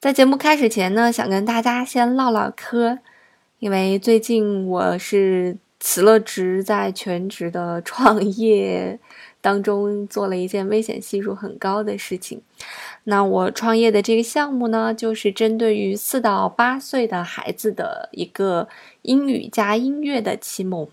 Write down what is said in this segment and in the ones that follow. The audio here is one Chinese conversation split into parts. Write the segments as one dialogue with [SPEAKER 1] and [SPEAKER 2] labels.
[SPEAKER 1] 在节目开始前呢，想跟大家先唠唠嗑，因为最近我是辞了职，在全职的创业当中做了一件危险系数很高的事情。那我创业的这个项目呢，就是针对于四到八岁的孩子的一个英语加音乐的启蒙。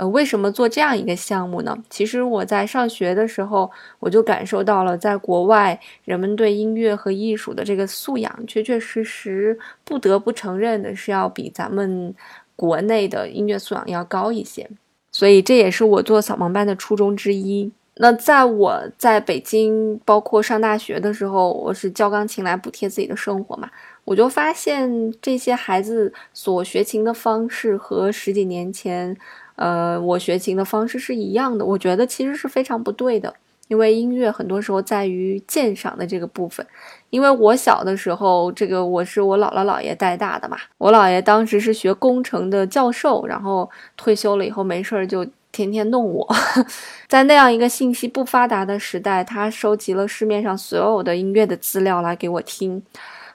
[SPEAKER 1] 呃，为什么做这样一个项目呢？其实我在上学的时候，我就感受到了，在国外人们对音乐和艺术的这个素养，确确实实不得不承认的是要比咱们国内的音乐素养要高一些。所以这也是我做扫盲班的初衷之一。那在我在北京，包括上大学的时候，我是教钢琴来补贴自己的生活嘛，我就发现这些孩子所学琴的方式和十几年前。呃，我学琴的方式是一样的，我觉得其实是非常不对的，因为音乐很多时候在于鉴赏的这个部分。因为我小的时候，这个我是我姥姥姥爷带大的嘛，我姥爷当时是学工程的教授，然后退休了以后没事儿就天天弄我，在那样一个信息不发达的时代，他收集了市面上所有的音乐的资料来给我听，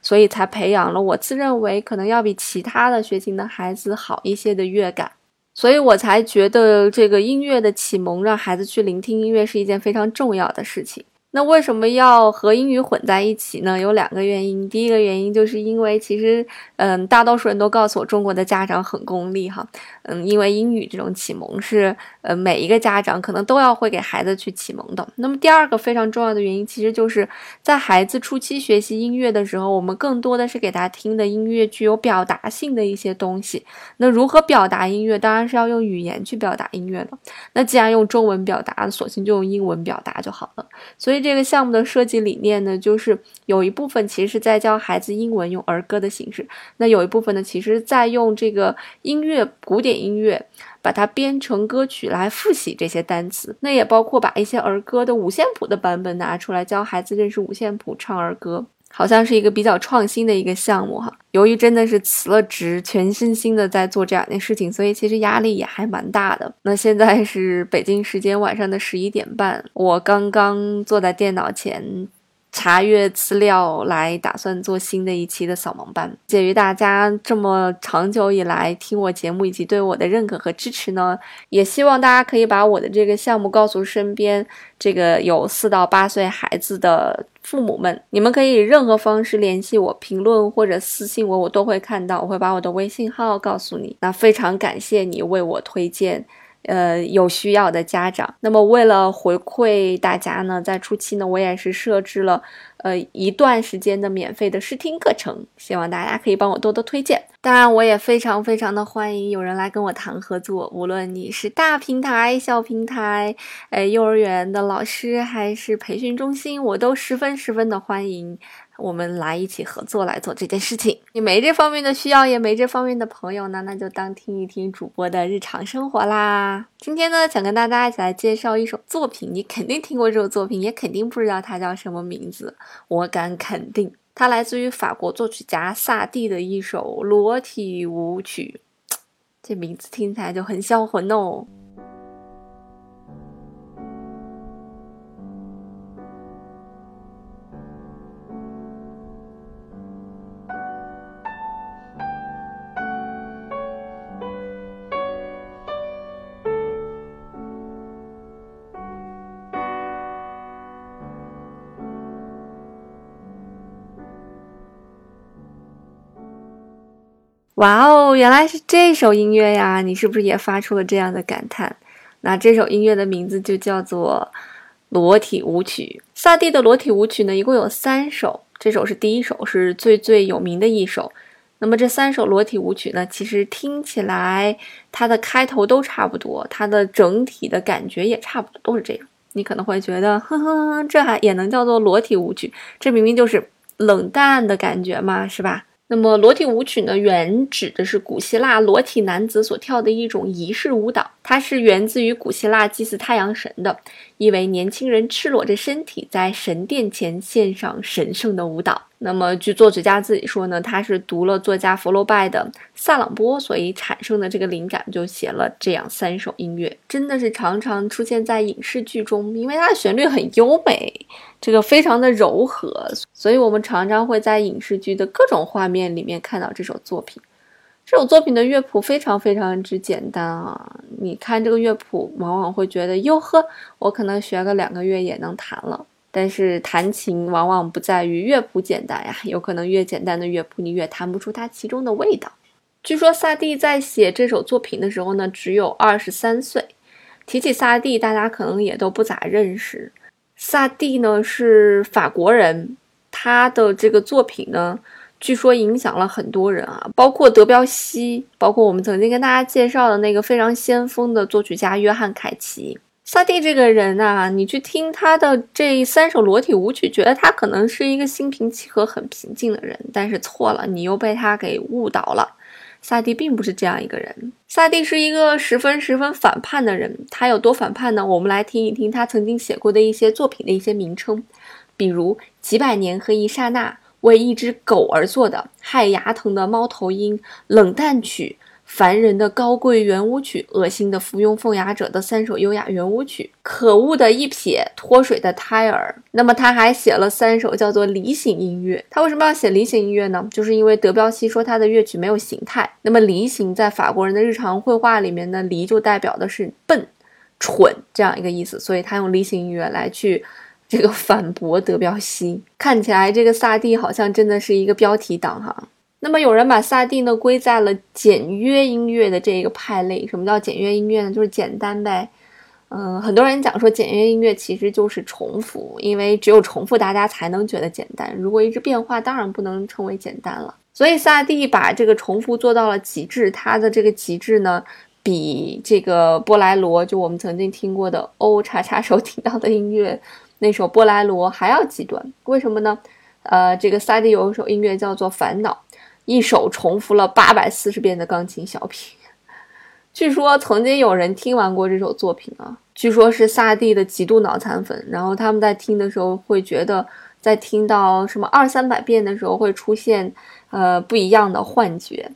[SPEAKER 1] 所以才培养了我自认为可能要比其他的学琴的孩子好一些的乐感。所以我才觉得这个音乐的启蒙，让孩子去聆听音乐是一件非常重要的事情。那为什么要和英语混在一起呢？有两个原因。第一个原因就是因为其实，嗯，大多数人都告诉我，中国的家长很功利哈，嗯，因为英语这种启蒙是，呃，每一个家长可能都要会给孩子去启蒙的。那么第二个非常重要的原因，其实就是在孩子初期学习音乐的时候，我们更多的是给他听的音乐具有表达性的一些东西。那如何表达音乐？当然是要用语言去表达音乐的。那既然用中文表达，索性就用英文表达就好了。所以。这个项目的设计理念呢，就是有一部分其实是在教孩子英文，用儿歌的形式；那有一部分呢，其实在用这个音乐，古典音乐，把它编成歌曲来复习这些单词。那也包括把一些儿歌的五线谱的版本拿出来，教孩子认识五线谱，唱儿歌。好像是一个比较创新的一个项目哈。由于真的是辞了职，全身心的在做这两件事情，所以其实压力也还蛮大的。那现在是北京时间晚上的十一点半，我刚刚坐在电脑前。查阅资料来打算做新的一期的扫盲班。鉴于大家这么长久以来听我节目以及对我的认可和支持呢，也希望大家可以把我的这个项目告诉身边这个有四到八岁孩子的父母们。你们可以任何方式联系我，评论或者私信我，我都会看到，我会把我的微信号告诉你。那非常感谢你为我推荐。呃，有需要的家长，那么为了回馈大家呢，在初期呢，我也是设置了呃一段时间的免费的试听课程，希望大家可以帮我多多推荐。当然，我也非常非常的欢迎有人来跟我谈合作，无论你是大平台、小平台，呃，幼儿园的老师还是培训中心，我都十分十分的欢迎。我们来一起合作来做这件事情。你没这方面的需要，也没这方面的朋友呢，那就当听一听主播的日常生活啦。今天呢，想跟大家一起来介绍一首作品，你肯定听过这首作品，也肯定不知道它叫什么名字。我敢肯定，它来自于法国作曲家萨蒂的一首裸体舞曲。这名字听起来就很销魂哦。哇哦，原来是这首音乐呀！你是不是也发出了这样的感叹？那这首音乐的名字就叫做《裸体舞曲》。萨蒂的《裸体舞曲》呢，一共有三首，这首是第一首，是最最有名的一首。那么这三首裸体舞曲呢，其实听起来它的开头都差不多，它的整体的感觉也差不多，都是这样。你可能会觉得，呵呵，这还也能叫做裸体舞曲？这明明就是冷淡的感觉嘛，是吧？那么裸体舞曲呢，原指的是古希腊裸体男子所跳的一种仪式舞蹈，它是源自于古希腊祭祀太阳神的，意为年轻人赤裸着身体在神殿前献上神圣的舞蹈。那么，据作曲家自己说呢，他是读了作家佛罗拜的《萨朗波》，所以产生的这个灵感，就写了这样三首音乐。真的是常常出现在影视剧中，因为它的旋律很优美，这个非常的柔和，所以我们常常会在影视剧的各种画面里面看到这首作品。这首作品的乐谱非常非常之简单啊，你看这个乐谱，往往会觉得哟呵，我可能学个两个月也能弹了。但是弹琴往往不在于乐谱简单呀，有可能越简单的乐谱，你越弹不出它其中的味道。据说萨蒂在写这首作品的时候呢，只有二十三岁。提起萨蒂，大家可能也都不咋认识。萨蒂呢是法国人，他的这个作品呢，据说影响了很多人啊，包括德彪西，包括我们曾经跟大家介绍的那个非常先锋的作曲家约翰凯奇。萨蒂这个人呐，你去听他的这三首裸体舞曲，觉得他可能是一个心平气和、很平静的人，但是错了，你又被他给误导了。萨蒂并不是这样一个人，萨蒂是一个十分十分反叛的人。他有多反叛呢？我们来听一听他曾经写过的一些作品的一些名称，比如《几百年和一刹那》，为一只狗而做的，害牙疼的猫头鹰，冷淡曲。凡人的高贵圆舞曲，恶心的附庸奉雅者的三首优雅圆舞曲，可恶的一撇脱水的胎儿。那么他还写了三首叫做梨形音乐。他为什么要写梨形音乐呢？就是因为德彪西说他的乐曲没有形态。那么梨形在法国人的日常绘画里面呢，梨就代表的是笨、蠢这样一个意思，所以他用梨形音乐来去这个反驳德彪西。看起来这个萨蒂好像真的是一个标题党哈。那么有人把萨蒂呢归在了简约音乐的这个派类。什么叫简约音乐呢？就是简单呗。嗯，很多人讲说简约音乐其实就是重复，因为只有重复大家才能觉得简单。如果一直变化，当然不能称为简单了。所以萨蒂把这个重复做到了极致。他的这个极致呢，比这个波莱罗，就我们曾经听过的 O 叉叉手 听到的音乐那首波莱罗还要极端。为什么呢？呃，这个萨蒂有一首音乐叫做《烦恼》。一首重复了八百四十遍的钢琴小品，据说曾经有人听完过这首作品啊，据说是萨蒂的极度脑残粉，然后他们在听的时候会觉得，在听到什么二三百遍的时候会出现呃不一样的幻觉。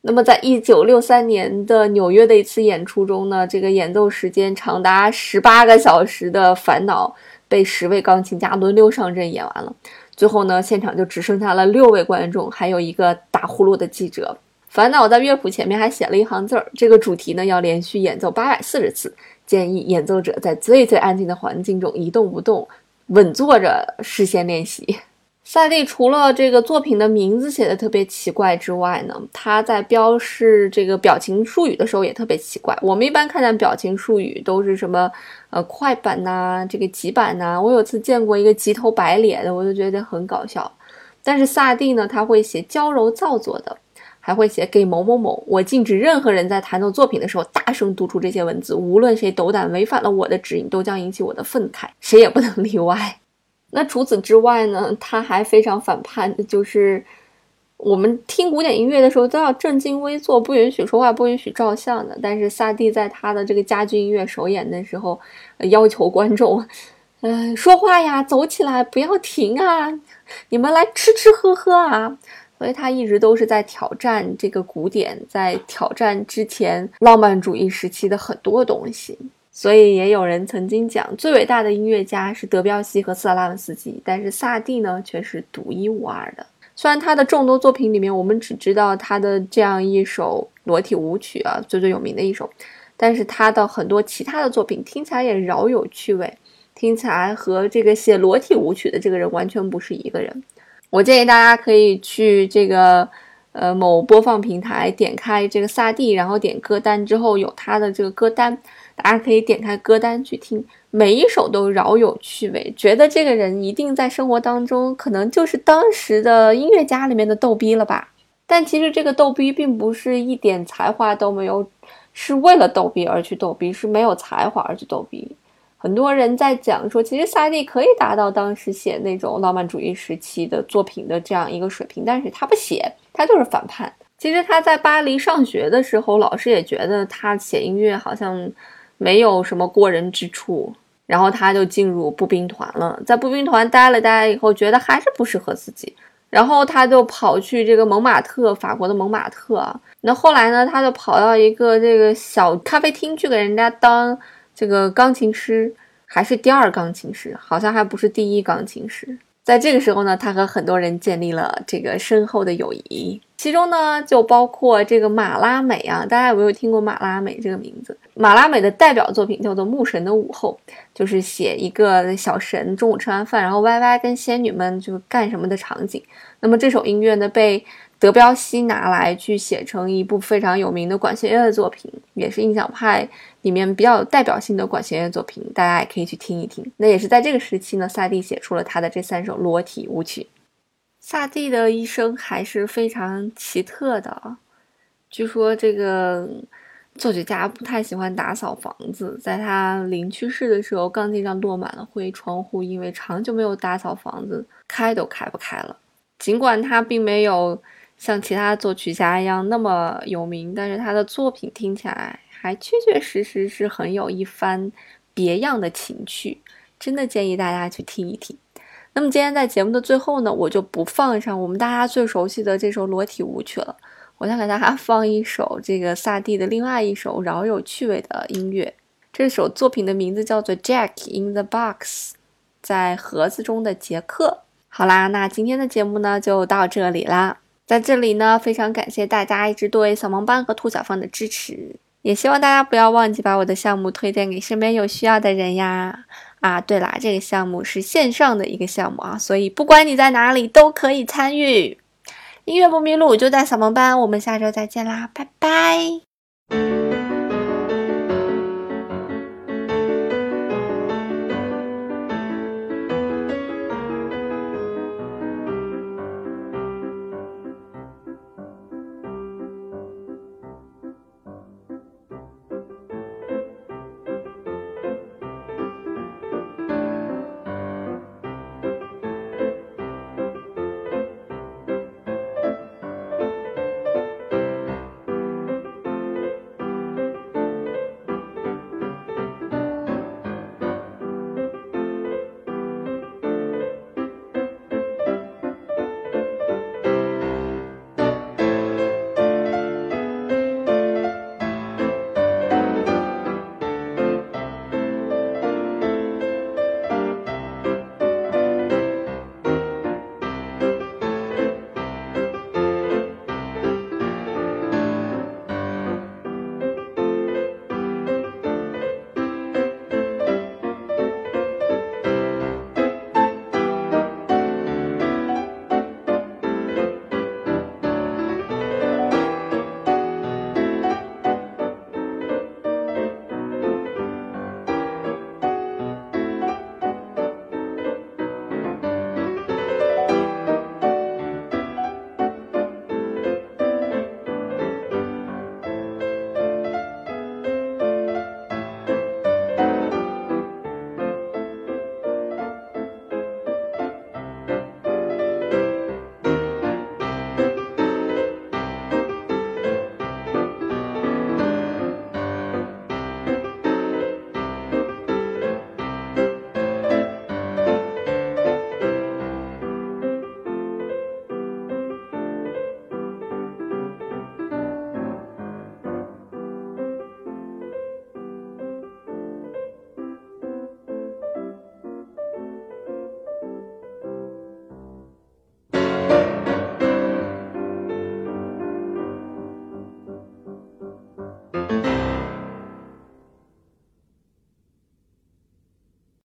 [SPEAKER 1] 那么在一九六三年的纽约的一次演出中呢，这个演奏时间长达十八个小时的《烦恼》被十位钢琴家轮流上阵演完了。最后呢，现场就只剩下了六位观众，还有一个打呼噜的记者。烦恼在乐谱前面还写了一行字儿：这个主题呢要连续演奏八百四十次，建议演奏者在最最安静的环境中一动不动，稳坐着，事先练习。萨蒂除了这个作品的名字写的特别奇怪之外呢，他在标示这个表情术语的时候也特别奇怪。我们一般看见表情术语都是什么呃快板呐，这个急板呐。我有次见过一个急头白脸的，我就觉得很搞笑。但是萨蒂呢，他会写娇柔造作的，还会写给某某某。我禁止任何人在弹奏作品的时候大声读出这些文字，无论谁斗胆违反了我的指引，都将引起我的愤慨，谁也不能例外。那除此之外呢？他还非常反叛，就是我们听古典音乐的时候都要正襟危坐，不允许说话，不允许照相的。但是萨蒂在他的这个家居音乐首演的时候，要求观众，嗯，说话呀，走起来，不要停啊，你们来吃吃喝喝啊。所以他一直都是在挑战这个古典，在挑战之前浪漫主义时期的很多东西。所以也有人曾经讲，最伟大的音乐家是德彪西和斯特拉文斯基，但是萨蒂呢却是独一无二的。虽然他的众多作品里面，我们只知道他的这样一首裸体舞曲啊，最最有名的一首，但是他的很多其他的作品听起来也饶有趣味，听起来和这个写裸体舞曲的这个人完全不是一个人。我建议大家可以去这个。呃，某播放平台点开这个萨蒂，然后点歌单之后有他的这个歌单，大家可以点开歌单去听，每一首都饶有趣味，觉得这个人一定在生活当中可能就是当时的音乐家里面的逗逼了吧？但其实这个逗逼并不是一点才华都没有，是为了逗逼而去逗逼，是没有才华而去逗逼。很多人在讲说，其实萨蒂可以达到当时写那种浪漫主义时期的作品的这样一个水平，但是他不写，他就是反叛。其实他在巴黎上学的时候，老师也觉得他写音乐好像没有什么过人之处，然后他就进入步兵团了。在步兵团待了待以后，觉得还是不适合自己，然后他就跑去这个蒙马特，法国的蒙马特。那后来呢，他就跑到一个这个小咖啡厅去给人家当这个钢琴师，还是第二钢琴师，好像还不是第一钢琴师。在这个时候呢，他和很多人建立了这个深厚的友谊。其中呢，就包括这个马拉美啊，大家有没有听过马拉美这个名字？马拉美的代表作品叫做《牧神的午后》，就是写一个小神中午吃完饭，然后歪歪跟仙女们就干什么的场景。那么这首音乐呢，被德彪西拿来去写成一部非常有名的管弦乐的作品，也是印象派里面比较有代表性的管弦乐作品，大家也可以去听一听。那也是在这个时期呢，萨蒂写出了他的这三首裸体舞曲。萨蒂的一生还是非常奇特的。据说这个作曲家不太喜欢打扫房子，在他临去世的时候，钢琴上落满了灰，窗户因为长久没有打扫房子，开都开不开了。尽管他并没有像其他作曲家一样那么有名，但是他的作品听起来还确确实实是很有一番别样的情趣，真的建议大家去听一听。那么今天在节目的最后呢，我就不放上我们大家最熟悉的这首裸体舞曲了，我想给大家放一首这个萨蒂的另外一首饶有趣味的音乐。这首作品的名字叫做《Jack in the Box》，在盒子中的杰克。好啦，那今天的节目呢就到这里啦。在这里呢，非常感谢大家一直对小萌班和兔小芳的支持，也希望大家不要忘记把我的项目推荐给身边有需要的人呀。啊，对啦，这个项目是线上的一个项目啊，所以不管你在哪里都可以参与。音乐不迷路，就在小萌班，我们下周再见啦，拜拜。